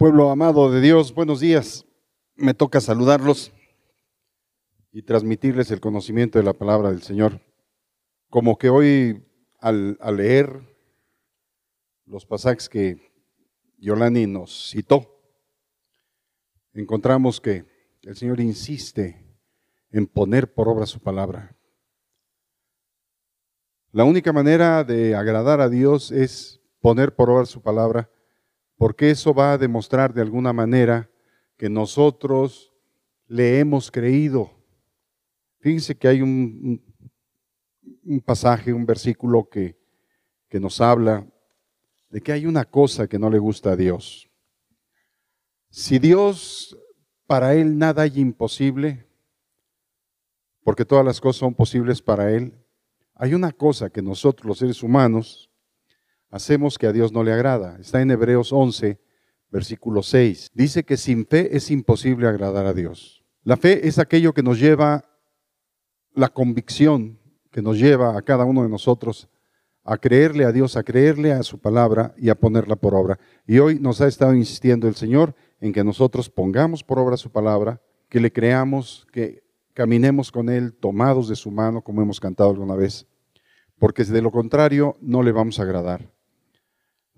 Pueblo amado de Dios, buenos días. Me toca saludarlos y transmitirles el conocimiento de la palabra del Señor. Como que hoy al, leer los pasajes que Yolani nos citó, encontramos que el Señor insiste en poner por obra su palabra. La única manera de agradar a Dios es poner por obra su palabra, porque eso va a demostrar de alguna manera que nosotros le hemos creído. Fíjense que hay un, pasaje, un versículo que, que nos habla de que hay una cosa que no le gusta a Dios. Si Dios, para Él nada hay imposible, porque todas las cosas son posibles para Él, hay una cosa que nosotros los seres humanos hacemos que a Dios no le agrada. Está en Hebreos 11, versículo 6. Dice que sin fe es imposible agradar a Dios. La fe es aquello que nos lleva, la convicción que nos lleva a cada uno de nosotros a creerle a Dios, a creerle a su palabra y a ponerla por obra. Y hoy nos ha estado insistiendo el Señor en que nosotros pongamos por obra su palabra, que le creamos, que caminemos con Él tomados de su mano, como hemos cantado alguna vez, porque de lo contrario no le vamos a agradar.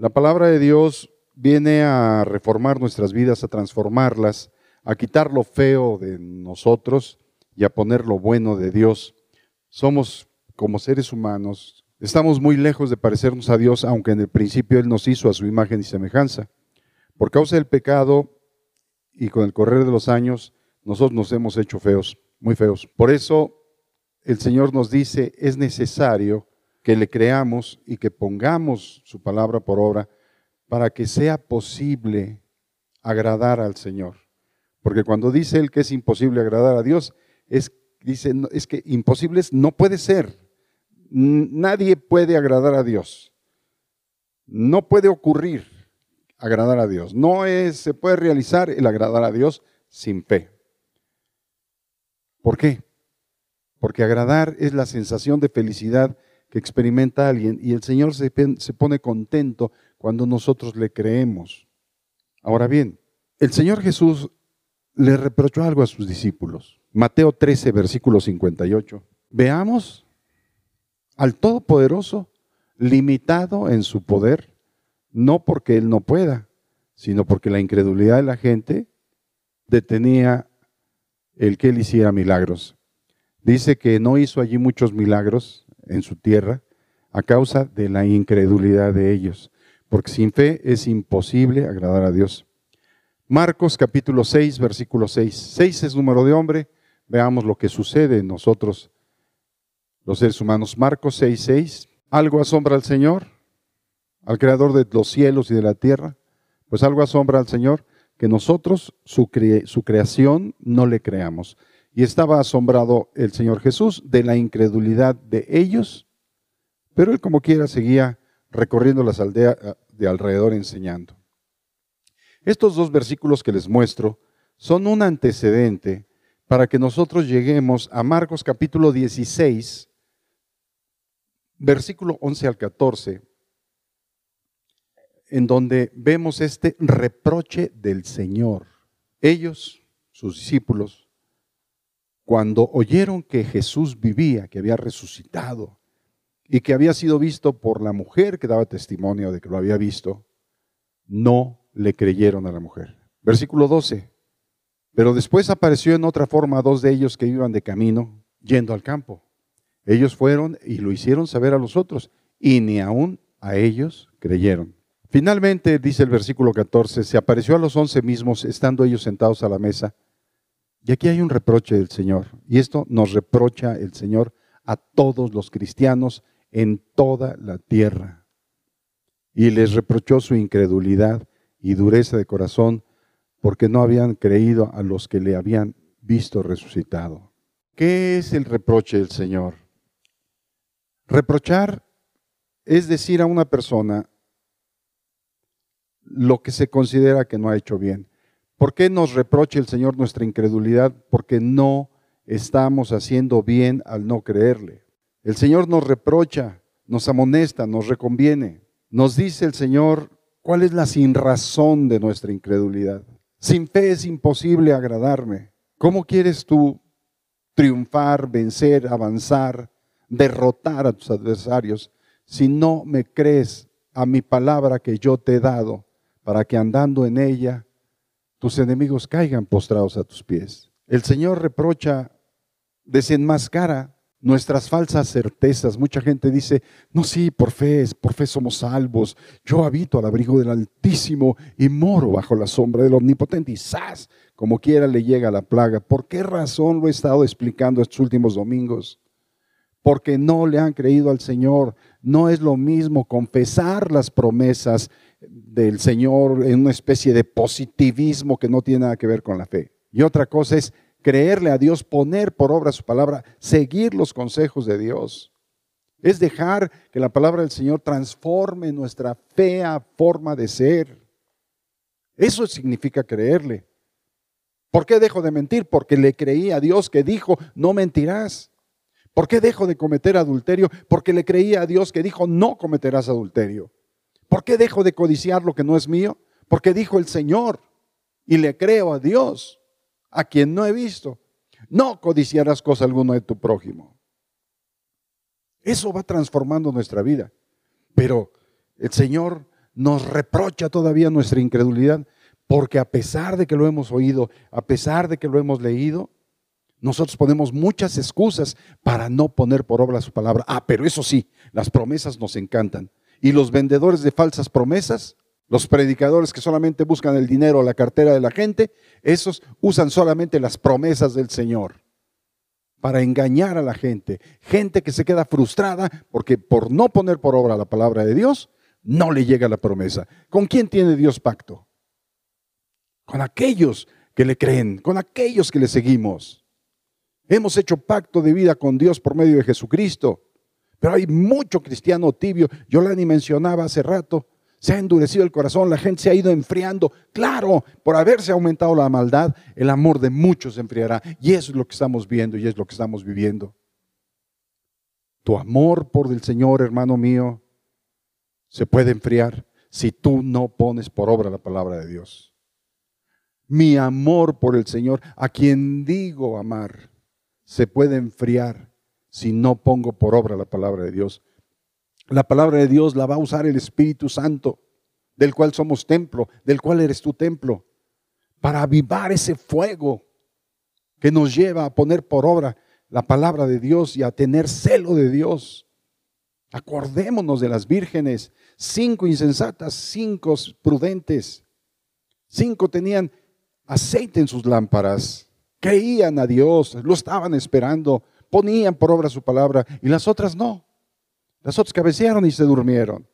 La palabra de Dios viene a reformar nuestras vidas, a transformarlas, a quitar lo feo de nosotros y a poner lo bueno de Dios. Somos como seres humanos, estamos muy lejos de parecernos a Dios, aunque en el principio Él nos hizo a su imagen y semejanza. Por causa del pecado y con el correr de los años, nosotros nos hemos hecho feos muy feos. Por eso el Señor nos dice, es necesario que le creamos y que pongamos su palabra por obra para que sea posible agradar al Señor. Porque cuando dice Él que es imposible agradar a Dios, es, dice, es que imposible no puede ser. Nadie puede agradar a Dios. No puede ocurrir agradar a Dios. No es, se puede realizar el agradar a Dios sin fe. ¿Por qué? Porque agradar es la sensación de felicidad que experimenta alguien y el Señor se, pone contento cuando nosotros le creemos. Ahora bien, el Señor Jesús le reprochó algo a sus discípulos. Mateo 13, versículo 58. Veamos al Todopoderoso limitado en su poder, no porque Él no pueda, sino porque la incredulidad de la gente detenía el que él hiciera milagros. Dice que no hizo allí muchos milagros en su tierra a causa de la incredulidad de ellos, porque sin fe es imposible agradar a Dios. Marcos capítulo 6, versículo 6. 6 es número de hombre. Veamos lo que sucede en nosotros, los seres humanos. Marcos 6, 6. ¿Algo asombra al Señor? ¿Al Creador de los cielos y de la tierra? Pues algo asombra al Señor que nosotros, su, su creación, no le creamos. Y estaba asombrado el Señor Jesús de la incredulidad de ellos, pero él como quiera seguía recorriendo las aldeas eh, de alrededor enseñando. Estos dos versículos que les muestro son un antecedente para que nosotros lleguemos a Marcos capítulo 16, versículo 11 al 14, en donde vemos este reproche del Señor. Ellos, sus discípulos, cuando oyeron que Jesús vivía, que había resucitado y que había sido visto por la mujer que daba testimonio de que lo había visto, no le creyeron a la mujer. Versículo 12. Pero después apareció en otra forma dos de ellos que iban de camino yendo al campo. Ellos fueron y lo hicieron saber a los otros y ni aún a ellos creyeron. Finalmente, dice el versículo 14, se apareció a los once mismos, estando ellos sentados a la mesa. Y aquí hay un reproche del Señor. Y esto nos reprocha el Señor a todos los cristianos en toda la tierra. Y les reprochó su incredulidad y dureza de corazón porque no habían creído a los que le habían visto resucitado. ¿Qué es el reproche del Señor? Reprochar es decir a una persona, lo que se considera que no ha hecho bien. ¿Por qué nos reprocha el Señor nuestra incredulidad? Porque no estamos haciendo bien al no creerle. El Señor nos reprocha, nos amonesta, nos reconviene. Nos dice el Señor ¿Cuál es la sinrazón de nuestra incredulidad? Sin fe es imposible agradarme. ¿Cómo quieres tú triunfar, vencer, avanzar, derrotar a tus adversarios si no me crees a mi palabra que yo te he dado para que andando en ella tus enemigos caigan postrados a tus pies? El Señor reprocha, desenmascara nuestras falsas certezas. Mucha gente dice, no, sí, por fe, por fe somos salvos. Yo habito al abrigo del Altísimo y moro bajo la sombra del Omnipotente. Y ¡zas! Como quiera le llega la plaga. ¿Por qué razón lo he estado explicando estos últimos domingos? Porque no le han creído al Señor. No es lo mismo confesar las promesas del Señor en una especie de positivismo que no tiene nada que ver con la fe. Y otra cosa es creerle a Dios, poner por obra su palabra, seguir los consejos de Dios. Es dejar que la palabra del Señor transforme nuestra fea forma de ser. Eso significa creerle. ¿Por qué dejo de mentir? Porque le creí a Dios que dijo, no mentirás. ¿Por qué dejo de cometer adulterio? Porque le creí a Dios que dijo, no cometerás adulterio. ¿Por qué dejo de codiciar lo que no es mío? Porque dijo el Señor y le creo a Dios a quien no he visto. No codiciarás cosa alguna de tu prójimo. Eso va transformando nuestra vida. Pero el Señor nos reprocha todavía nuestra incredulidad porque a pesar de que lo hemos oído, a pesar de que lo hemos leído, nosotros ponemos muchas excusas para no poner por obra su palabra. Ah, pero eso sí, las promesas nos encantan. Y los vendedores de falsas promesas los predicadores que solamente buscan el dinero o la cartera de la gente, esos usan solamente las promesas del Señor para engañar a la gente. Gente que se queda frustrada porque por no poner por obra la palabra de Dios, no le llega la promesa. ¿Con quién tiene Dios pacto? Con aquellos que le creen, con aquellos que le seguimos. Hemos hecho pacto de vida con Dios por medio de Jesucristo. Pero hay mucho cristiano tibio. Yo la ni mencionaba hace rato se ha endurecido el corazón, la gente se ha ido enfriando. Claro, por haberse aumentado la maldad, el amor de muchos se enfriará. Y eso es lo que estamos viendo y es lo que estamos viviendo. Tu amor por el Señor, hermano mío, se puede enfriar si tú no pones por obra la palabra de Dios. Mi amor por el Señor, a quien digo amar, se puede enfriar si no pongo por obra la palabra de Dios. La palabra de Dios la va a usar el Espíritu Santo, del cual somos templo, del cual eres tu templo, para avivar ese fuego que nos lleva a poner por obra la palabra de Dios y a tener celo de Dios. Acordémonos de las vírgenes, cinco insensatas, cinco prudentes, cinco tenían aceite en sus lámparas, creían a Dios, lo estaban esperando, ponían por obra su palabra y las otras no. Las otras cabecearon y se durmieron.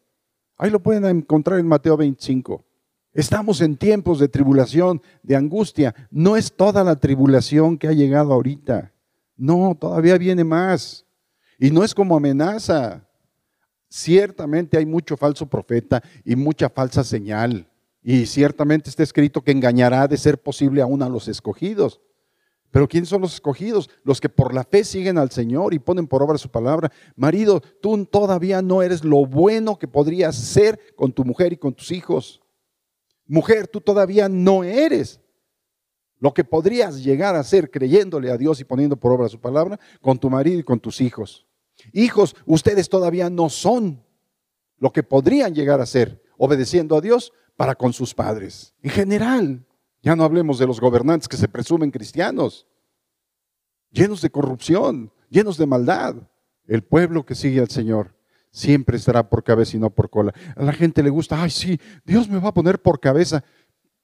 Ahí lo pueden encontrar en Mateo 25. Estamos en tiempos de tribulación, de angustia. No es toda la tribulación que ha llegado ahorita. No, todavía viene más. Y no es como amenaza. Ciertamente hay mucho falso profeta y mucha falsa señal. Y ciertamente está escrito que engañará de ser posible aún a los escogidos. Pero ¿quiénes son los escogidos? Los que por la fe siguen al Señor y ponen por obra su palabra. Marido, tú todavía no eres lo bueno que podrías ser con tu mujer y con tus hijos. Mujer, tú todavía no eres lo que podrías llegar a ser creyéndole a Dios y poniendo por obra su palabra con tu marido y con tus hijos. Hijos, ustedes todavía no son lo que podrían llegar a ser obedeciendo a Dios para con sus padres. En general, ya no hablemos de los gobernantes que se presumen cristianos, llenos de corrupción, llenos de maldad. El pueblo que sigue al Señor siempre estará por cabeza y no por cola. A la gente le gusta, ay, sí, Dios me va a poner por cabeza.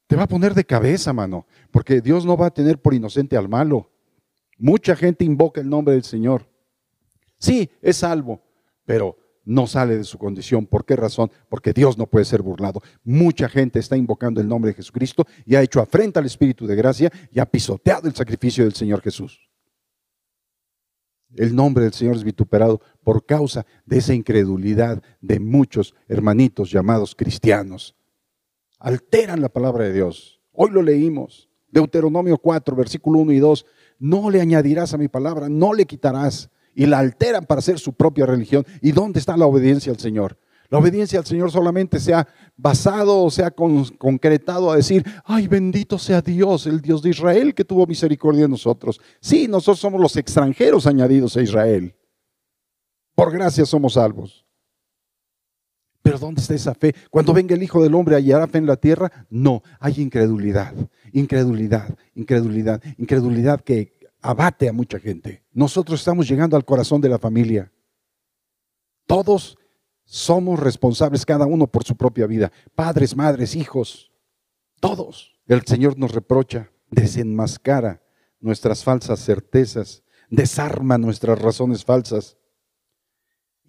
Te va a poner de cabeza, mano, porque Dios no va a tener por inocente al malo. Mucha gente invoca el nombre del Señor. Sí, es salvo, pero no sale de su condición. ¿Por qué razón? Porque Dios no puede ser burlado. Mucha gente está invocando el nombre de Jesucristo y ha hecho afrenta al Espíritu de gracia y ha pisoteado el sacrificio del Señor Jesús. El nombre del Señor es vituperado por causa de esa incredulidad de muchos hermanitos llamados cristianos. Alteran la palabra de Dios. Hoy lo leímos. Deuteronomio 4, versículo 1 y 2. No le añadirás a mi palabra, no le quitarás y la alteran para hacer su propia religión. ¿Y dónde está la obediencia al Señor? La obediencia al Señor solamente se ha basado o se ha concretado a decir, ay, bendito sea Dios, el Dios de Israel que tuvo misericordia de nosotros. Sí, nosotros somos los extranjeros añadidos a Israel. Por gracia somos salvos. Pero ¿dónde está esa fe? Cuando venga el Hijo del Hombre, ¿hallará fe en la tierra? No, hay incredulidad, incredulidad, incredulidad, incredulidad que abate a mucha gente. Nosotros estamos llegando al corazón de la familia. Todos somos responsables cada uno por su propia vida. Padres, madres, hijos, todos. El Señor nos reprocha, desenmascara nuestras falsas certezas, desarma nuestras razones falsas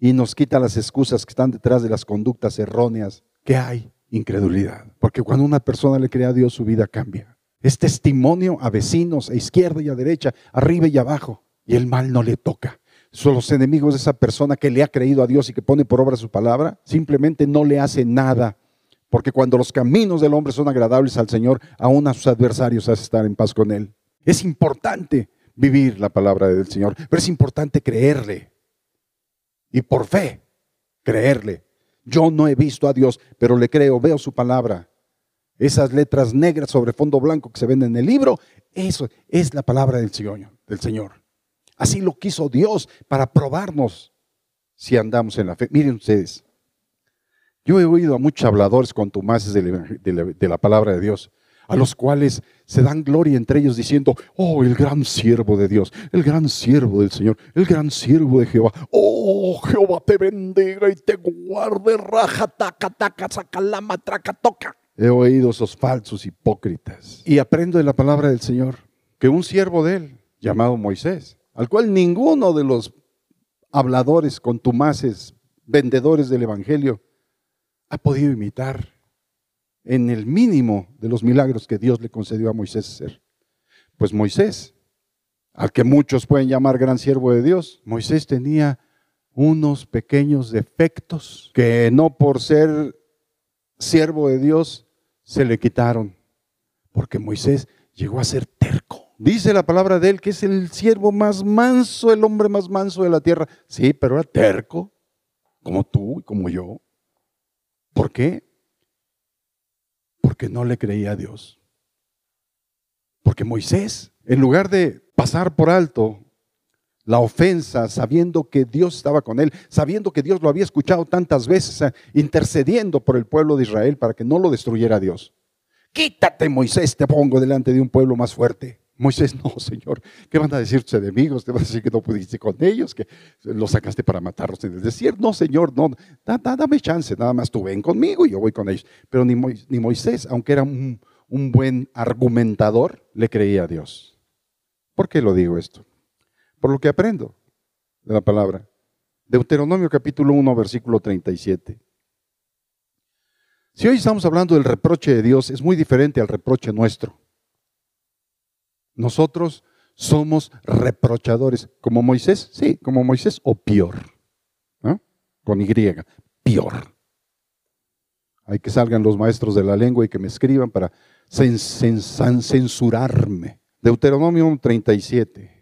y nos quita las excusas que están detrás de las conductas erróneas. ¿Qué hay? Incredulidad. Porque cuando una persona le cree a Dios, su vida cambia. Es testimonio a vecinos, a izquierda y a derecha, arriba y abajo. Y el mal no le toca son los enemigos de esa persona que le ha creído a Dios y que pone por obra su palabra, simplemente no le hace nada. Porque cuando los caminos del hombre son agradables al Señor, aún a sus adversarios hace estar en paz con Él. Es importante vivir la palabra del Señor, pero es importante creerle. Y por fe, creerle. Yo no he visto a Dios, pero le creo, veo su palabra. Esas letras negras sobre fondo blanco que se ven en el libro, eso es la palabra del Señor. Así lo quiso Dios para probarnos si andamos en la fe. Miren ustedes, yo he oído a muchos habladores contumaces de la, de la palabra de Dios, a los cuales se dan gloria entre ellos diciendo, oh, el gran siervo de Dios, el gran siervo del Señor, el gran siervo de Jehová. Oh, Jehová te bendiga y te guarde, raja, taca, taca, sacalama, traca, toca. He oído esos falsos hipócritas y aprendo de la palabra del Señor que un siervo de él, llamado Moisés, al cual ninguno de los habladores contumaces, vendedores del Evangelio, ha podido imitar en el mínimo de los milagros que Dios le concedió a Moisés hacer. Pues Moisés, al que muchos pueden llamar gran siervo de Dios, Moisés tenía unos pequeños defectos que no por ser siervo de Dios se le quitaron, porque Moisés llegó a ser terco. Dice la palabra de él que es el siervo más manso, el hombre más manso de la tierra. Sí, pero era terco, como tú y como yo. ¿Por qué? Porque no le creía a Dios. Porque Moisés, en lugar de pasar por alto la ofensa, sabiendo que Dios estaba con él, sabiendo que Dios lo había escuchado tantas veces, eh, intercediendo por el pueblo de Israel para que no lo destruyera Dios. Quítate, Moisés, te pongo delante de un pueblo más fuerte. Moisés, no, Señor, ¿qué van a decir tus enemigos? ¿Te van a decir que no pudiste con ellos, que los sacaste para matarlos en el desierto? No, Señor, no, dame chance, nada más tú ven conmigo y yo voy con ellos. Pero ni, Moisés, aunque era un, un buen argumentador, le creía a Dios. ¿Por qué lo digo esto? Por lo que aprendo de la palabra. Deuteronomio capítulo 1, versículo 37. Si hoy estamos hablando del reproche de Dios, es muy diferente al reproche nuestro. Nosotros somos reprochadores. ¿Como Moisés? Sí, como Moisés o peor. Con Y, peor. Hay que salgan los maestros de la lengua y que me escriban para censurarme. Deuteronomio 37.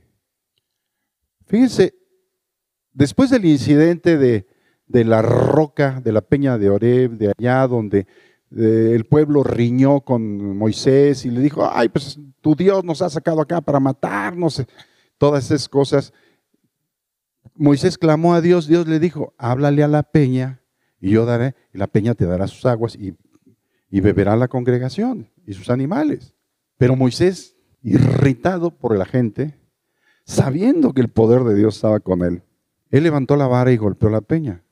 Fíjense, después del incidente de, de la roca, de la peña de Oreb, de allá donde el pueblo riñó con Moisés y le dijo, ay, pues tu Dios nos ha sacado acá para matarnos, todas esas cosas. Moisés clamó a Dios, Dios le dijo, háblale a la peña y yo daré, y la peña te dará sus aguas y, y beberá la congregación y sus animales. Pero Moisés, irritado por la gente, sabiendo que el poder de Dios estaba con él, él levantó la vara y golpeó la peña.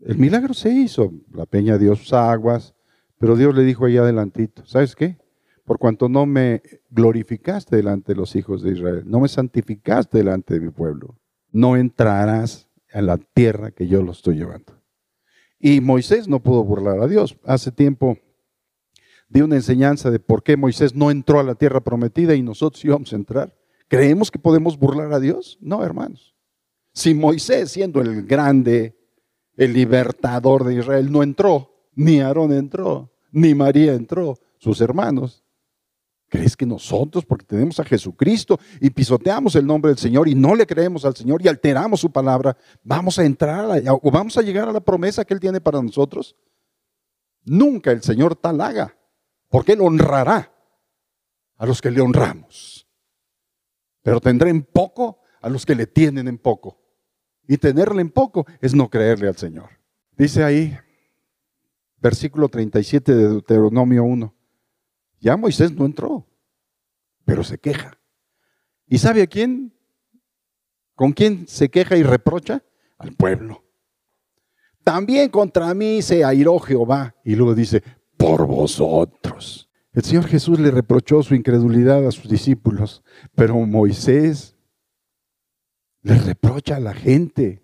El milagro se hizo, la peña dio sus aguas, pero Dios le dijo ahí adelantito, ¿sabes qué? Por cuanto no me glorificaste delante de los hijos de Israel, no me santificaste delante de mi pueblo, no entrarás en la tierra que yo lo estoy llevando. Y Moisés no pudo burlar a Dios. Hace tiempo di una enseñanza de por qué Moisés no entró a la tierra prometida y nosotros íbamos a entrar. ¿Creemos que podemos burlar a Dios? No, hermanos. Si Moisés, siendo el grande, el libertador de Israel, no entró, ni Aarón entró, ni María entró, sus hermanos. ¿Crees que nosotros, porque tenemos a Jesucristo y pisoteamos el nombre del Señor y no le creemos al Señor y alteramos su palabra, vamos a entrar o vamos a llegar a la promesa que Él tiene para nosotros? Nunca el Señor tal haga, porque Él honrará a los que le honramos. Pero tendrá en poco a los que le tienen en poco. Y tenerle en poco es no creerle al Señor. Dice ahí, versículo 37 de Deuteronomio 1. Ya Moisés no entró, pero se queja. ¿Y sabe a quién? ¿Con quién se queja y reprocha? Al pueblo. También contra mí se airó Jehová. Y luego dice, por vosotros. El Señor Jesús le reprochó su incredulidad a sus discípulos, pero Moisés le reprocha a la gente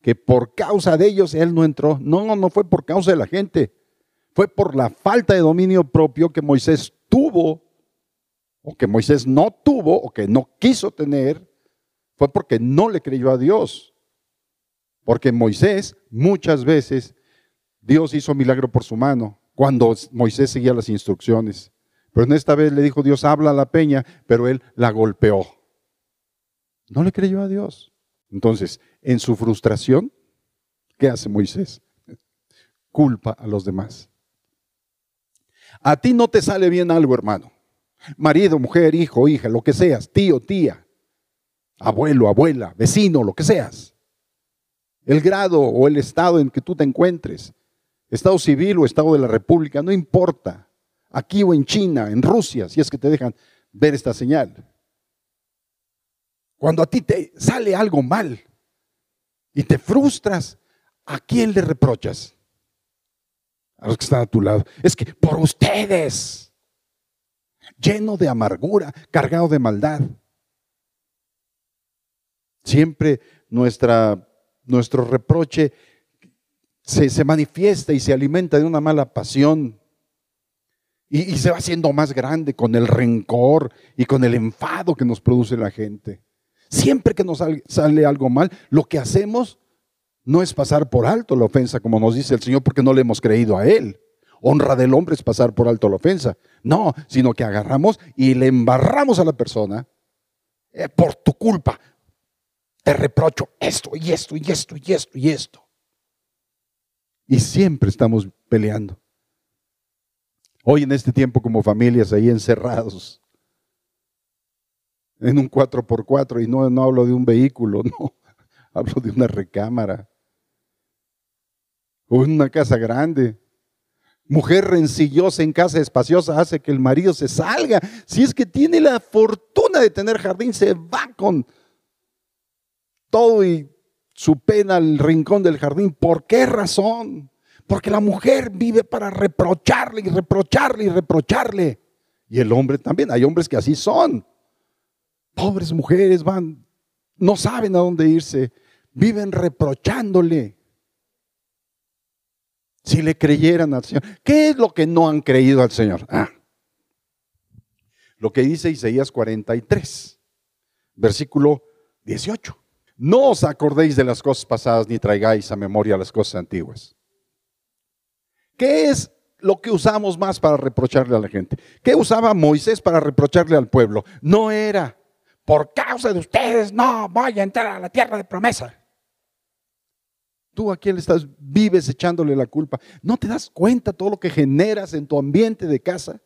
que por causa de ellos él no entró. No, no fue por causa de la gente fue por la falta de dominio propio que Moisés tuvo, o que Moisés no tuvo, o que no quiso tener, fue porque no le creyó a Dios. Porque Moisés muchas veces, Dios hizo milagro por su mano, cuando Moisés seguía las instrucciones. Pero en esta vez le dijo Dios, habla a la peña, pero él la golpeó. No le creyó a Dios. Entonces, en su frustración, ¿qué hace Moisés? Culpa a los demás. A ti no te sale bien algo, hermano. Marido, mujer, hijo, hija, lo que seas, tío, tía, abuelo, abuela, vecino, lo que seas. El grado o el estado en que tú te encuentres, estado civil o estado de la república, no importa. Aquí o en China, en Rusia, si es que te dejan ver esta señal. Cuando a ti te sale algo mal y te frustras, ¿a quién le reprochas? a los que están a tu lado. Es que por ustedes, lleno de amargura, cargado de maldad. Siempre nuestro reproche se, se, manifiesta y se alimenta de una mala pasión. Y, y se va haciendo más grande con el rencor y con el enfado que nos produce la gente. Siempre que nos sale, algo mal, lo que hacemos no es pasar por alto la ofensa, como nos dice el Señor, porque no le hemos creído a Él. Honra del hombre es pasar por alto la ofensa. No, sino que agarramos y le embarramos a la persona eh, por tu culpa. Te reprocho esto y esto y esto y esto y esto. Y siempre estamos peleando. Hoy en este tiempo como familias ahí encerrados en un 4x4 y no, no hablo de un vehículo, no, hablo de una recámara o en una casa grande. Mujer rencillosa en casa espaciosa hace que el marido se salga. Si es que tiene la fortuna de tener jardín, se va con todo y su pena al rincón del jardín. ¿Por qué razón? Porque la mujer vive para reprocharle y reprocharle y reprocharle. Y el hombre también. Hay hombres que así son. Pobres mujeres van, no saben a dónde irse. Viven reprochándole si le creyeran al Señor. ¿Qué es lo que no han creído al Señor? Ah, lo que dice Isaías 43, versículo 18. No os acordéis de las cosas pasadas ni traigáis a memoria las cosas antiguas. ¿Qué es lo que usamos más para reprocharle a la gente? ¿Qué usaba Moisés para reprocharle al pueblo? No era, por causa de ustedes, no voy a entrar a la tierra de promesa. Tú a quién le estás, vives echándole la culpa. ¿No te das cuenta todo lo que generas en tu ambiente de casa?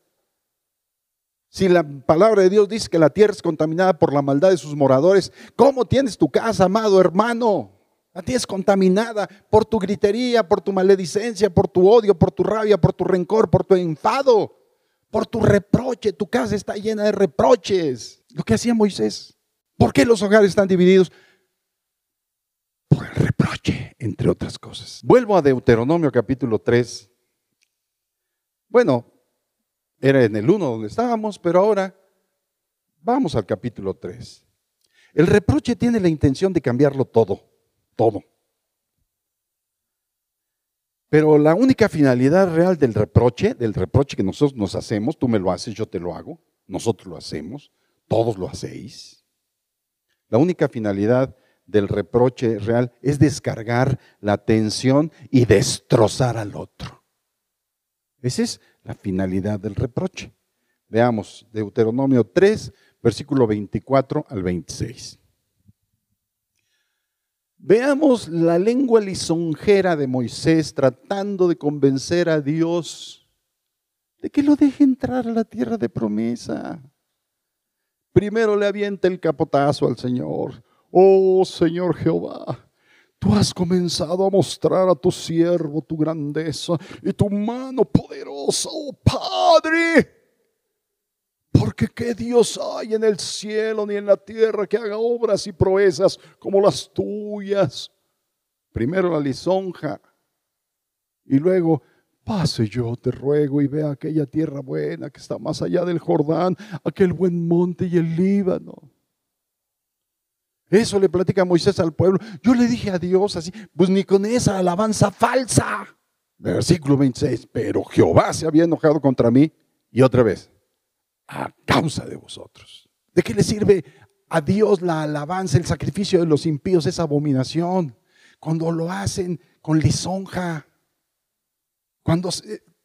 Si la palabra de Dios dice que la tierra es contaminada por la maldad de sus moradores, ¿cómo tienes tu casa, amado hermano? La tienes contaminada por tu gritería, por tu maledicencia, por tu odio, por tu rabia, por tu rencor, por tu enfado, por tu reproche. Tu casa está llena de reproches. Lo que hacía Moisés. ¿Por qué los hogares están divididos? por el reproche, entre otras cosas. Vuelvo a Deuteronomio capítulo 3. Bueno, era en el 1 donde estábamos, pero ahora vamos al capítulo 3. El reproche tiene la intención de cambiarlo todo, todo. Pero la única finalidad real del reproche, del reproche que nosotros nos hacemos, tú me lo haces, yo te lo hago, nosotros lo hacemos, todos lo hacéis. La única finalidad del reproche real es descargar la tensión y destrozar al otro. Esa es la finalidad del reproche. Veamos Deuteronomio 3, versículo 24 al 26. Veamos la lengua lisonjera de Moisés tratando de convencer a Dios de que lo deje entrar a la tierra de promesa. Primero le avienta el capotazo al Señor. Oh Señor Jehová, tú has comenzado a mostrar a tu siervo tu grandeza y tu mano poderosa, oh Padre. Porque qué Dios hay en el cielo ni en la tierra que haga obras y proezas como las tuyas. Primero la lisonja y luego pase yo, te ruego, y vea aquella tierra buena que está más allá del Jordán, aquel buen monte y el Líbano. Eso le platica Moisés al pueblo. Yo le dije a Dios así, pues ni con esa alabanza falsa. Versículo 26, pero Jehová se había enojado contra mí y otra vez a causa de vosotros. ¿De qué le sirve a Dios la alabanza, el sacrificio de los impíos, esa abominación? Cuando lo hacen con lisonja, cuando,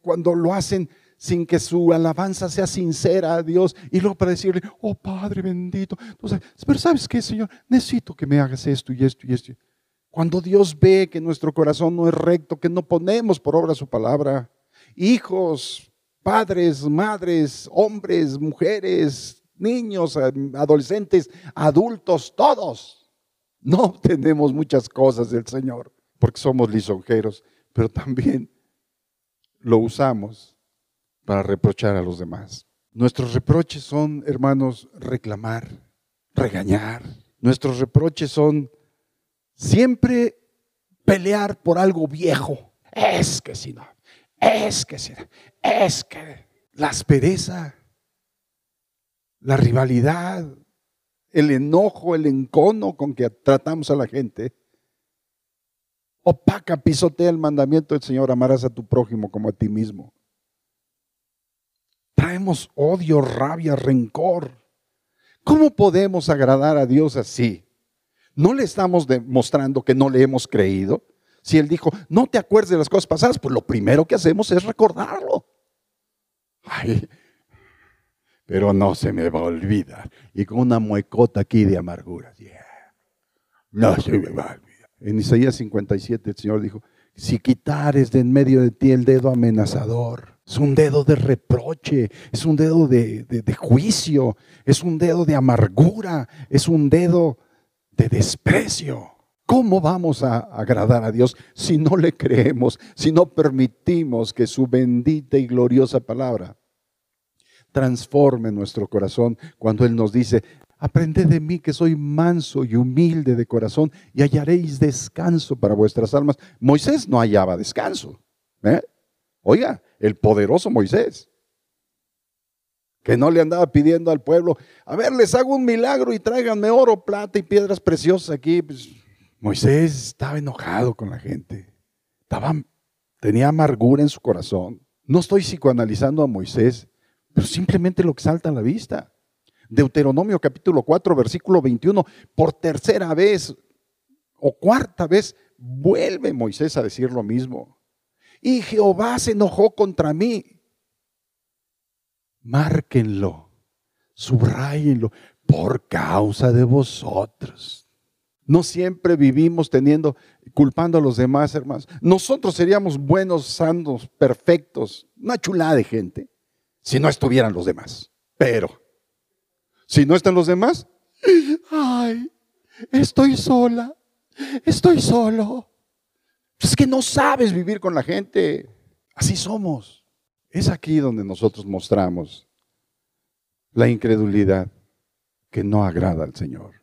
cuando lo hacen sin que su alabanza sea sincera a Dios y luego para decirle, oh Padre bendito. Entonces, pero ¿sabes qué, Señor? Necesito que me hagas esto y esto y esto. Cuando Dios ve que nuestro corazón no es recto, que no ponemos por obra su palabra, hijos, padres, madres, hombres, mujeres, niños, adolescentes, adultos, todos. No obtenemos muchas cosas del Señor porque somos lisonjeros, pero también lo usamos para reprochar a los demás. Nuestros reproches son, hermanos, reclamar, regañar. Nuestros reproches son siempre pelear por algo viejo. Es que si no, es que será, es que la aspereza, la rivalidad, el enojo, el encono con que tratamos a la gente, opaca, pisotea el mandamiento del Señor, amarás a tu prójimo como a ti mismo. Traemos odio, rabia, rencor. ¿Cómo podemos agradar a Dios así? ¿No le estamos demostrando que no le hemos creído? Si Él dijo, no te acuerdes de las cosas pasadas, pues lo primero que hacemos es recordarlo. Ay, pero no se me va a olvidar. Y con una muecota aquí de amargura. No se me va a olvidar. En Isaías 57 el Señor dijo, si quitares de en medio de ti el dedo amenazador, es un dedo de reproche, es un dedo de, juicio, es un dedo de amargura, es un dedo de desprecio. ¿Cómo vamos a agradar a Dios si no le creemos, si no permitimos que su bendita y gloriosa palabra transforme nuestro corazón cuando Él nos dice, aprended de mí que soy manso y humilde de corazón y hallaréis descanso para vuestras almas? Moisés no hallaba descanso. ¿eh? Oiga, el poderoso Moisés que no le andaba pidiendo al pueblo, a ver, les hago un milagro y tráiganme oro, plata y piedras preciosas aquí. Pues, Moisés estaba enojado con la gente. Estaba, tenía amargura en su corazón. No estoy psicoanalizando a Moisés, pero simplemente lo que salta a la vista. Deuteronomio capítulo 4, versículo 21, por tercera vez o cuarta vez vuelve Moisés a decir lo mismo. Y Jehová se enojó contra mí. Márquenlo, subrayenlo, por causa de vosotros. No siempre vivimos teniendo, culpando a los demás, hermanos. Nosotros seríamos buenos, santos, perfectos, una chulada de gente, si no estuvieran los demás. Pero, si no están los demás, ay, estoy sola, estoy solo. Es que no sabes vivir con la gente. Así somos. Es aquí donde nosotros mostramos la incredulidad que no agrada al Señor.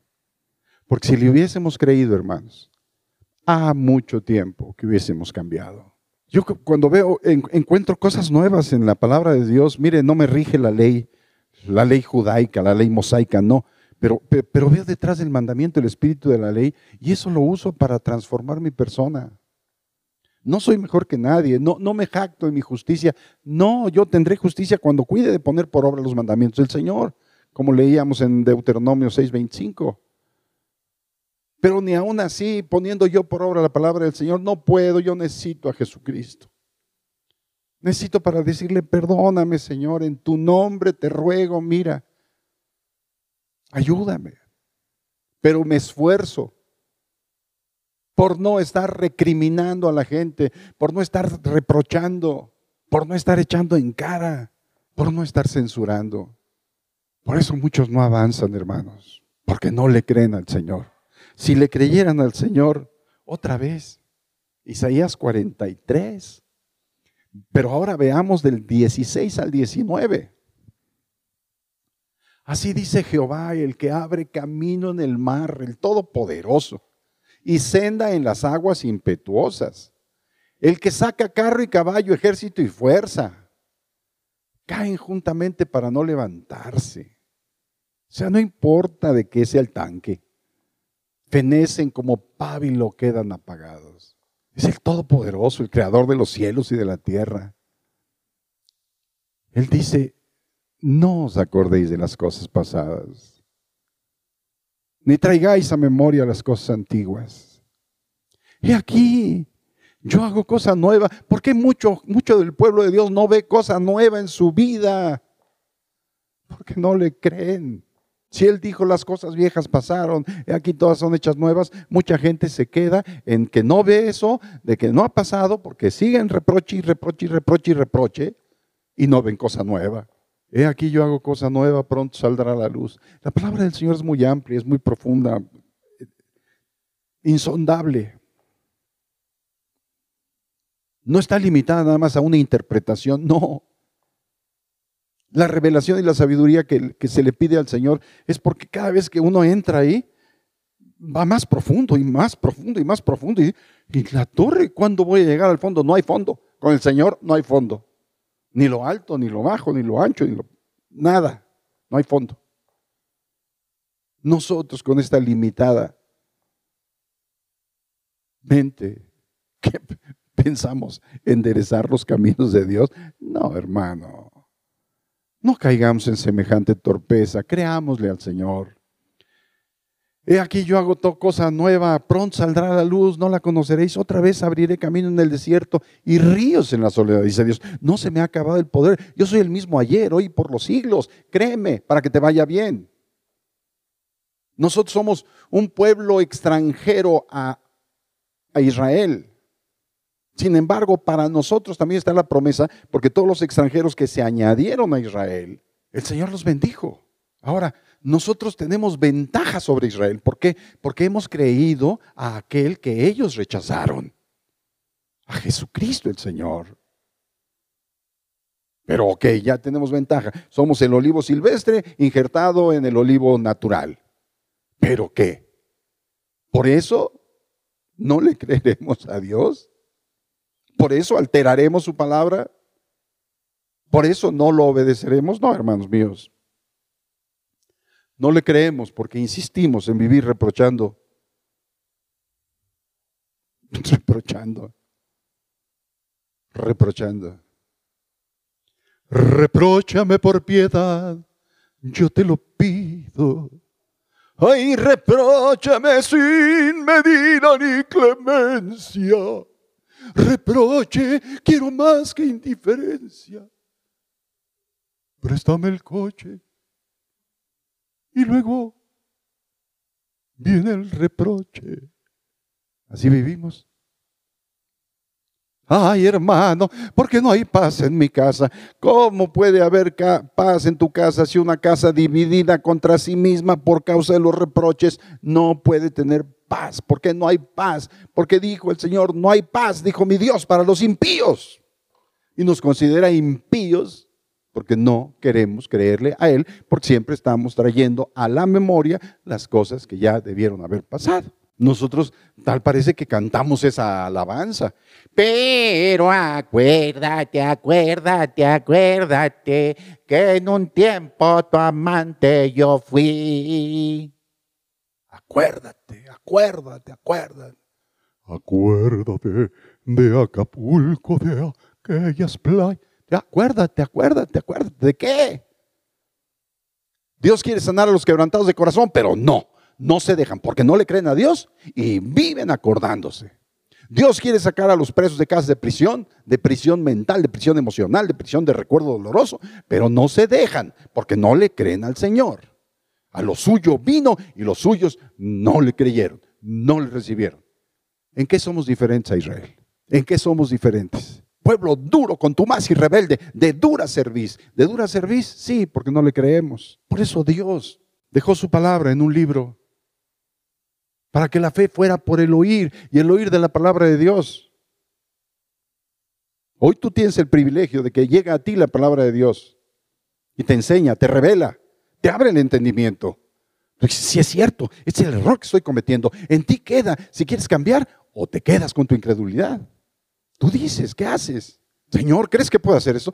Porque si le hubiésemos creído, hermanos, ha mucho tiempo que hubiésemos cambiado. Yo cuando veo, encuentro cosas nuevas en la palabra de Dios, mire, no me rige la ley, la ley judaica, la ley mosaica, no, pero, pero veo detrás del mandamiento el espíritu de la ley y eso lo uso para transformar mi persona. No soy mejor que nadie, no, no me jacto en mi justicia, no, yo tendré justicia cuando cuide de poner por obra los mandamientos del Señor, como leíamos en Deuteronomio 6:25. Pero ni aún así, poniendo yo por obra la palabra del Señor, no puedo, yo necesito a Jesucristo. Necesito para decirle, perdóname Señor, en tu nombre te ruego, mira, ayúdame. Pero me esfuerzo por no estar recriminando a la gente, por no estar reprochando, por no estar echando en cara, por no estar censurando. Por eso muchos no avanzan, hermanos, porque no le creen al Señor. Si le creyeran al Señor, otra vez, Isaías 43. Pero ahora veamos del 16 al 19. Así dice Jehová, el que abre camino en el mar, el Todopoderoso, y senda en las aguas impetuosas, el que saca carro y caballo, ejército y fuerza, caen juntamente para no levantarse. O sea, no importa de qué sea el tanque, fenecen como pábilo, quedan apagados. Es el Todopoderoso, el Creador de los cielos y de la tierra. Él dice, no os acordéis de las cosas pasadas, ni traigáis a memoria las cosas antiguas. Y aquí yo hago cosa nueva. ¿Por qué mucho, mucho del pueblo de Dios no ve cosa nueva en su vida? Porque no le creen. Si Él dijo las cosas viejas pasaron, aquí todas son hechas nuevas, mucha gente se queda en que no ve eso, de que no ha pasado, porque siguen reproche y reproche y reproche y reproche, y no ven cosa nueva. He aquí yo hago cosa nueva, pronto saldrá la luz. La palabra del Señor es muy amplia, es muy profunda, insondable. No está limitada nada más a una interpretación, no. La revelación y la sabiduría que, se le pide al Señor es porque cada vez que uno entra ahí, va más profundo y más profundo y más profundo. Y, la torre, ¿cuándo voy a llegar al fondo? No hay fondo. Con el Señor no hay fondo. Ni lo alto, ni lo bajo, ni lo ancho, ni lo... Nada. No hay fondo. Nosotros con esta limitada mente, ¿qué pensamos? ¿Enderezar los caminos de Dios? No, hermano. No caigamos en semejante torpeza, creámosle al Señor. He aquí yo hago toda cosa nueva, pronto saldrá la luz, no la conoceréis, otra vez abriré camino en el desierto y ríos en la soledad, dice Dios. No se me ha acabado el poder, yo soy el mismo ayer, hoy por los siglos, créeme, para que te vaya bien. Nosotros somos un pueblo extranjero a, a Israel. Sin embargo, para nosotros también está la promesa, porque todos los extranjeros que se añadieron a Israel, el Señor los bendijo. Ahora, nosotros tenemos ventaja sobre Israel. ¿Por qué? Porque hemos creído a aquel que ellos rechazaron, a Jesucristo el Señor. Pero ok, ya tenemos ventaja. Somos el olivo silvestre injertado en el olivo natural. ¿Pero qué? ¿Por eso no le creeremos a Dios? por eso alteraremos su palabra, por eso no lo obedeceremos. No, hermanos míos. No le creemos porque insistimos en vivir reprochando. Reprochando. Reprochando. Repróchame por piedad, yo te lo pido. Ay, repróchame sin medida ni clemencia reproche, quiero más que indiferencia. Préstame el coche. Y luego viene el reproche. Así vivimos. Ay, hermano, ¿por qué no hay paz en mi casa? ¿Cómo puede haber paz en tu casa si una casa dividida contra sí misma por causa de los reproches no puede tener paz. ¿Por qué no hay paz? Porque dijo el Señor, no hay paz, dijo mi Dios, para los impíos. Y nos considera impíos porque no queremos creerle a Él, porque siempre estamos trayendo a la memoria las cosas que ya debieron haber pasado. Nosotros tal parece que cantamos esa alabanza. Pero acuérdate, acuérdate, acuérdate que en un tiempo tu amante yo fui. Acuérdate, acuérdate, acuérdate. Acuérdate de Acapulco, de aquellas playas. Acuérdate, acuérdate, acuérdate. ¿De qué? Dios quiere sanar a los quebrantados de corazón, pero no, no se dejan porque no le creen a Dios y viven acordándose. Dios quiere sacar a los presos de casa de prisión, de prisión mental, de prisión emocional, de prisión de recuerdo doloroso, pero no se dejan porque no le creen al Señor. A lo suyo vino y los suyos no le creyeron, no le recibieron. ¿En qué somos diferentes a Israel? ¿En qué somos diferentes? Pueblo duro, contumaz y rebelde, de dura serviz. ¿De dura serviz? Sí, porque no le creemos. Por eso Dios dejó su palabra en un libro para que la fe fuera por el oír y el oír de la palabra de Dios. Hoy tú tienes el privilegio de que llega a ti la palabra de Dios y te enseña, te revela, te abre el entendimiento. Si es cierto, es el error que estoy cometiendo. En ti queda si quieres cambiar o te quedas con tu incredulidad. Tú dices, ¿qué haces? Señor, ¿crees que puedo hacer esto?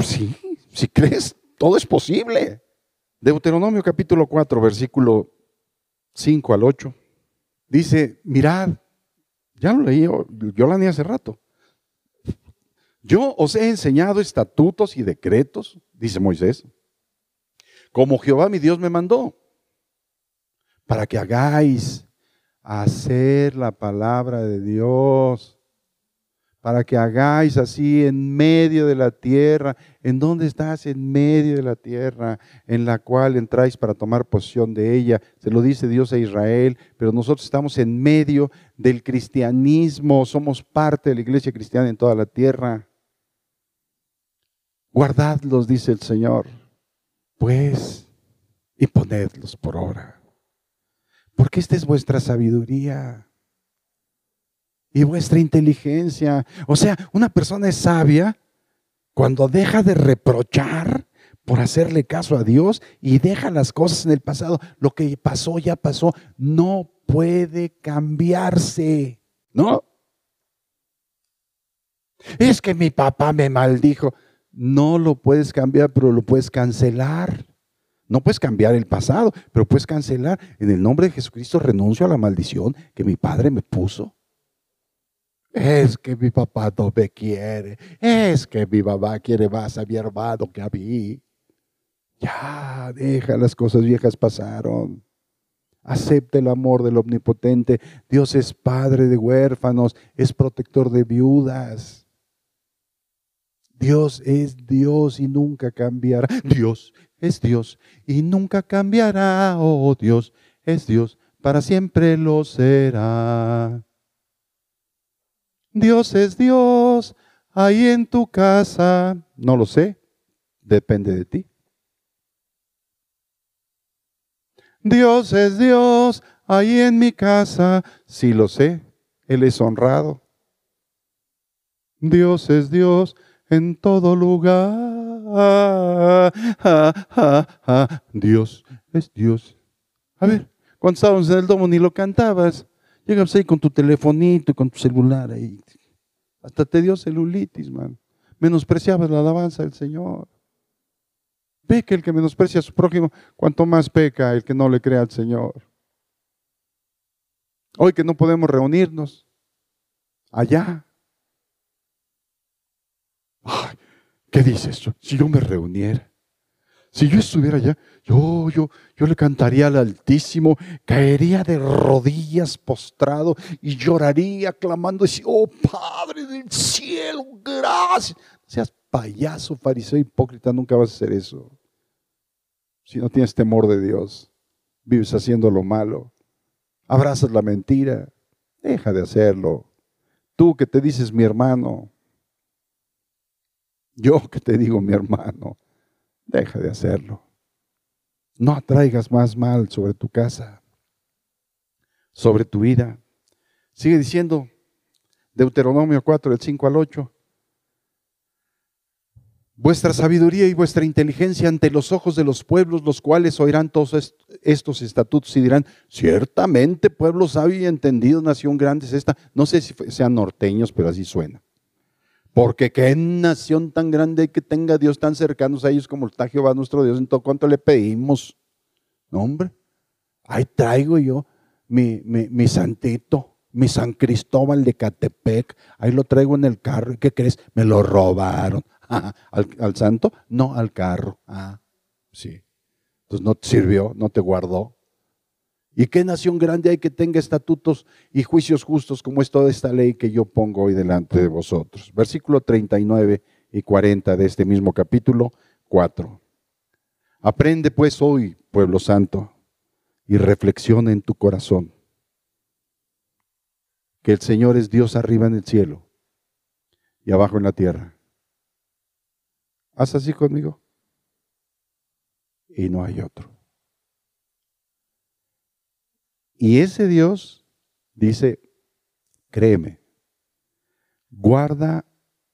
Sí, si crees, todo es posible. Deuteronomio capítulo 4, versículo 5 al 8. Dice, mirad, ya lo leí, yo la leí hace rato. Yo os he enseñado estatutos y decretos, dice Moisés, como Jehová mi Dios me mandó, para que hagáis hacer la palabra de Dios para que hagáis así en medio de la tierra. ¿En dónde estás? En medio de la tierra, en la cual entráis para tomar posesión de ella. Se lo dice Dios a Israel, pero nosotros estamos en medio del cristianismo, somos parte de la iglesia cristiana en toda la tierra. Guardadlos, dice el Señor, pues, y ponedlos por obra. Porque esta es vuestra sabiduría y vuestra inteligencia. O sea, una persona es sabia cuando deja de reprochar por hacerle caso a Dios y deja las cosas en el pasado. Lo que pasó ya pasó. No puede cambiarse. ¿No? Es que mi papá me maldijo. No lo puedes cambiar, pero lo puedes cancelar. No puedes cambiar el pasado, pero puedes cancelar. En el nombre de Jesucristo renuncio a la maldición que mi padre me puso. Es que mi papá no me quiere. Es que mi mamá quiere más a mi hermano que a mí. Ya, deja las cosas viejas pasaron. Acepta el amor del Omnipotente. Dios es padre de huérfanos, es protector de viudas. Dios es Dios y nunca cambiará. Dios es Dios y nunca cambiará. Oh Dios es Dios, para siempre lo será. Dios es Dios ahí en tu casa. No lo sé, depende de ti. Dios es Dios ahí en mi casa. Sí lo sé, Él es honrado. Dios es Dios en todo lugar. Dios es Dios. A ver, cuando estábamos en el domo ni lo cantabas. Llegas ahí con tu telefonito, con tu celular ahí. Hasta te dio celulitis, man. Menospreciabas la alabanza del Señor. Ve que el que menosprecia a su prójimo, cuanto más peca el que no le crea al Señor. Hoy que no podemos reunirnos allá. ¿Qué dices? Si yo me reuniera, si yo estuviera allá, yo, yo, yo le cantaría al Altísimo, caería de rodillas postrado y lloraría clamando, oh Padre del cielo, gracias. Seas payaso, fariseo, hipócrita, nunca vas a hacer eso. Si no tienes temor de Dios, vives haciendo lo malo, abrazas la mentira, deja de hacerlo. Tú que te dices mi hermano, yo que te digo mi hermano, deja de hacerlo. No atraigas más mal sobre tu casa, sobre tu vida. Sigue diciendo Deuteronomio 4, del 5 al 8. Vuestra sabiduría y vuestra inteligencia ante los ojos de los pueblos, los cuales oirán todos estos estatutos y dirán, ciertamente pueblo sabio y entendido, nación grande es esta. No sé si sean norteños, pero así suena. Porque qué nación tan grande que tenga Dios tan cercanos a ellos como está Jehová nuestro Dios en todo cuanto le pedimos. No, hombre, ahí traigo yo mi, mi, santito, mi San Cristóbal de Catepec, ahí lo traigo en el carro. ¿Y qué crees? Me lo robaron. ¿Al, ¿Al, santo? No, al carro. Ah, sí. Entonces no te sirvió, no te guardó. ¿Y qué nación grande hay que tenga estatutos y juicios justos como es toda esta ley que yo pongo hoy delante de vosotros? Versículo 39 y 40 de este mismo capítulo 4. Aprende pues hoy, pueblo santo, y reflexiona en tu corazón que el Señor es Dios arriba en el cielo y abajo en la tierra. Haz así conmigo. Y no hay otro. Y ese Dios dice, créeme, guarda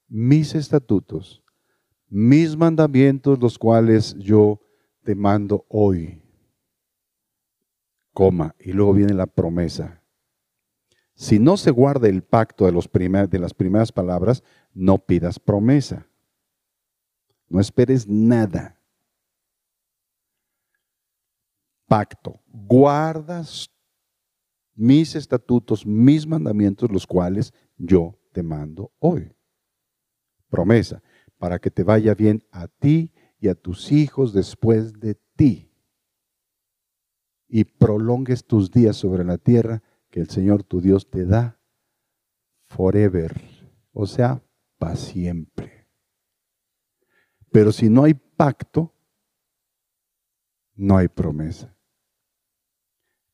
mis estatutos, mis mandamientos, los cuales yo te mando hoy. Coma, y luego viene la promesa. Si no se guarda el pacto de, los de las primeras palabras, no pidas promesa. No esperes nada. Pacto. Guardas mis estatutos, mis mandamientos, los cuales yo te mando hoy. Promesa, para que te vaya bien a ti y a tus hijos después de ti. Y prolongues tus días sobre la tierra que el Señor tu Dios te da forever, o sea, para siempre. Pero si no hay pacto, no hay promesa.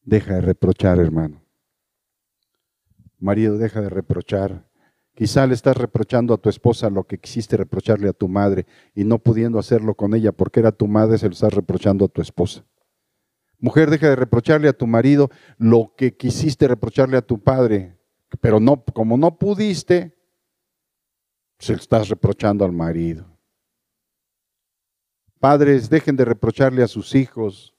Deja de reprochar, hermano. Marido, deja de reprochar. Quizá le estás reprochando a tu esposa lo que quisiste reprocharle a tu madre y no pudiendo hacerlo con ella porque era tu madre, se lo estás reprochando a tu esposa. Mujer, deja de reprocharle a tu marido lo que quisiste reprocharle a tu padre, pero como no pudiste, se lo estás reprochando al marido. Padres, dejen de reprocharle a sus hijos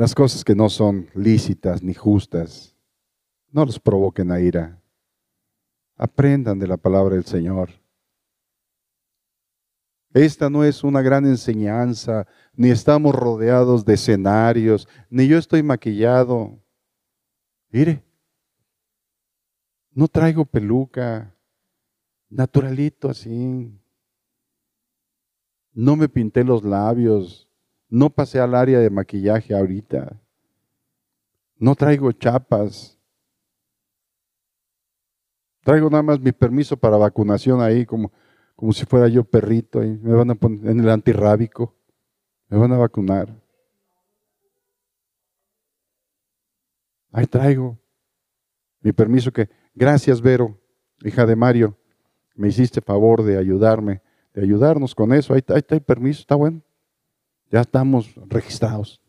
las cosas que no son lícitas ni justas, no los provoquen a ira. Aprendan de la palabra del Señor. Esta no es una gran enseñanza, ni estamos rodeados de escenarios, ni yo estoy maquillado. Mire, no traigo peluca, naturalito así. No me pinté los labios, no pasé al área de maquillaje ahorita. No traigo chapas. Traigo nada más mi permiso para vacunación ahí, como, como si fuera yo perrito. Y me van a poner en el antirrábico. Me van a vacunar. Ahí traigo mi permiso que, gracias Vero, hija de Mario, me hiciste favor de ayudarme, de ayudarnos con eso. Ahí, ahí está el permiso, está bueno. Ya estamos registrados.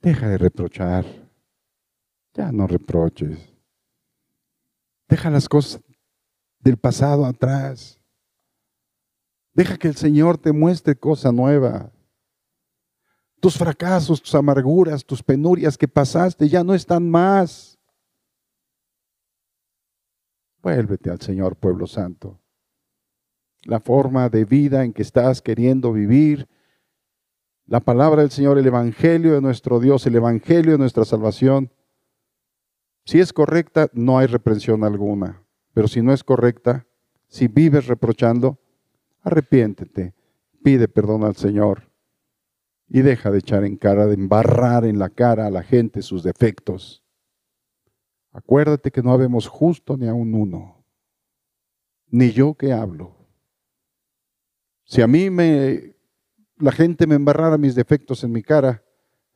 Deja de reprochar. Ya no reproches. Deja las cosas del pasado atrás. Deja que el Señor te muestre cosa nueva. Tus fracasos, tus amarguras, tus penurias que pasaste ya no están más. Vuélvete al Señor, pueblo santo la forma de vida en que estás queriendo vivir. La palabra del Señor, el Evangelio de nuestro Dios, el Evangelio de nuestra salvación. Si es correcta, no hay reprensión alguna. Pero si no es correcta, si vives reprochando, arrepiéntete, pide perdón al Señor y deja de echar en cara, de embarrar en la cara a la gente sus defectos. Acuérdate que no habemos justo ni a un uno, ni yo que hablo. Si a mí me, la gente me embarrara mis defectos en mi cara,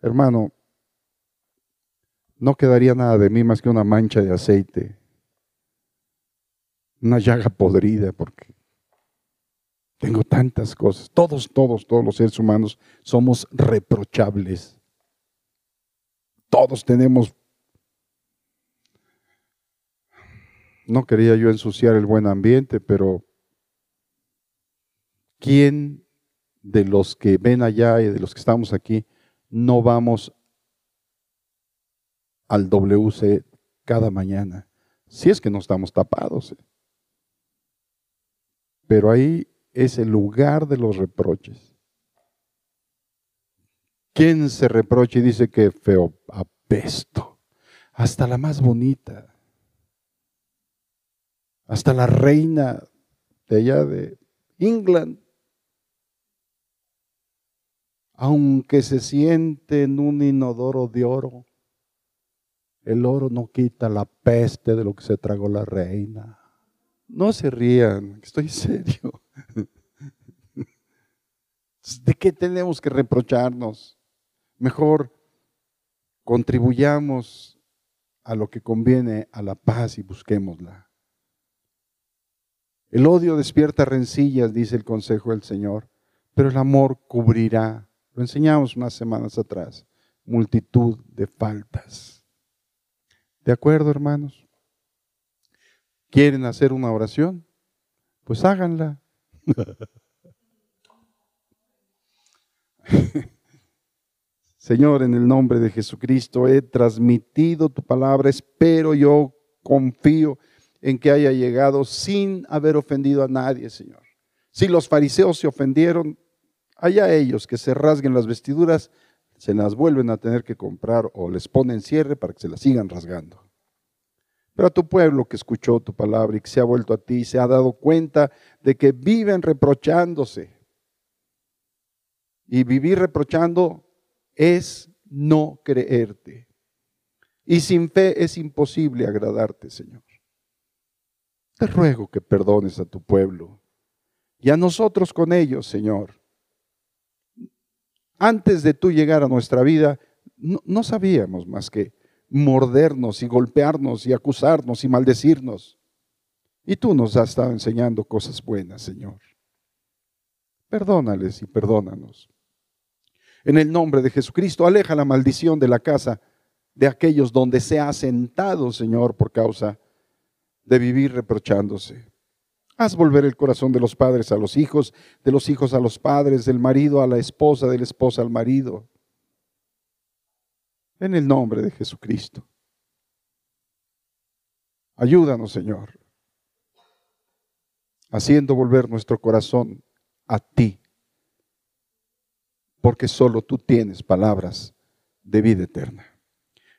hermano, no quedaría nada de mí más que una mancha de aceite, una llaga podrida, porque tengo tantas cosas. Todos, todos, todos los seres humanos somos reprochables. Todos tenemos... No quería yo ensuciar el buen ambiente, pero ¿quién de los que ven allá y de los que estamos aquí no vamos al WC cada mañana? Si es que no estamos tapados. ¿eh? Pero ahí es el lugar de los reproches. ¿Quién se reprocha y dice que feo apesto? Hasta la más bonita. Hasta la reina de allá de England aunque se siente en un inodoro de oro, el oro no quita la peste de lo que se tragó la reina. No se rían, estoy serio. ¿De qué tenemos que reprocharnos? Mejor contribuyamos a lo que conviene a la paz y busquémosla. El odio despierta rencillas, dice el consejo del Señor, pero el amor cubrirá, lo enseñamos unas semanas atrás, multitud de faltas. ¿De acuerdo, hermanos? ¿Quieren hacer una oración? Pues háganla. Señor, en el nombre de Jesucristo he transmitido tu palabra, espero yo confío en que haya llegado sin haber ofendido a nadie, Señor. Si los fariseos se ofendieron, allá ellos que se rasguen las vestiduras, se las vuelven a tener que comprar o les ponen cierre para que se las sigan rasgando. Pero a tu pueblo que escuchó tu palabra y que se ha vuelto a ti, se ha dado cuenta de que viven reprochándose. Y vivir reprochando es no creerte. Y sin fe es imposible agradarte, Señor. Te ruego que perdones a tu pueblo y a nosotros con ellos, Señor. Antes de tú llegar a nuestra vida, no, sabíamos más que mordernos y golpearnos y acusarnos y maldecirnos. Y tú nos has estado enseñando cosas buenas, Señor. Perdónales y perdónanos. En el nombre de Jesucristo, aleja la maldición de la casa de aquellos donde se ha sentado, Señor, por causa de vivir reprochándose. Haz volver el corazón de los padres a los hijos, de los hijos a los padres, del marido a la esposa, de la esposa al marido. En el nombre de Jesucristo. Ayúdanos, Señor, haciendo volver nuestro corazón a ti, porque solo tú tienes palabras de vida eterna.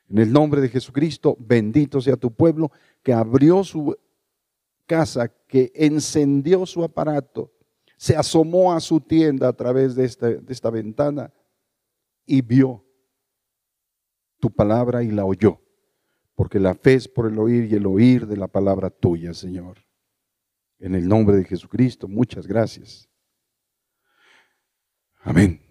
En el nombre de Jesucristo, bendito sea tu pueblo que abrió su casa, que encendió su aparato, se asomó a su tienda a través de esta, de esta ventana y vio tu palabra y la oyó. Porque la fe es por el oír y el oír de la palabra tuya, Señor. En el nombre de Jesucristo, muchas gracias. Amén.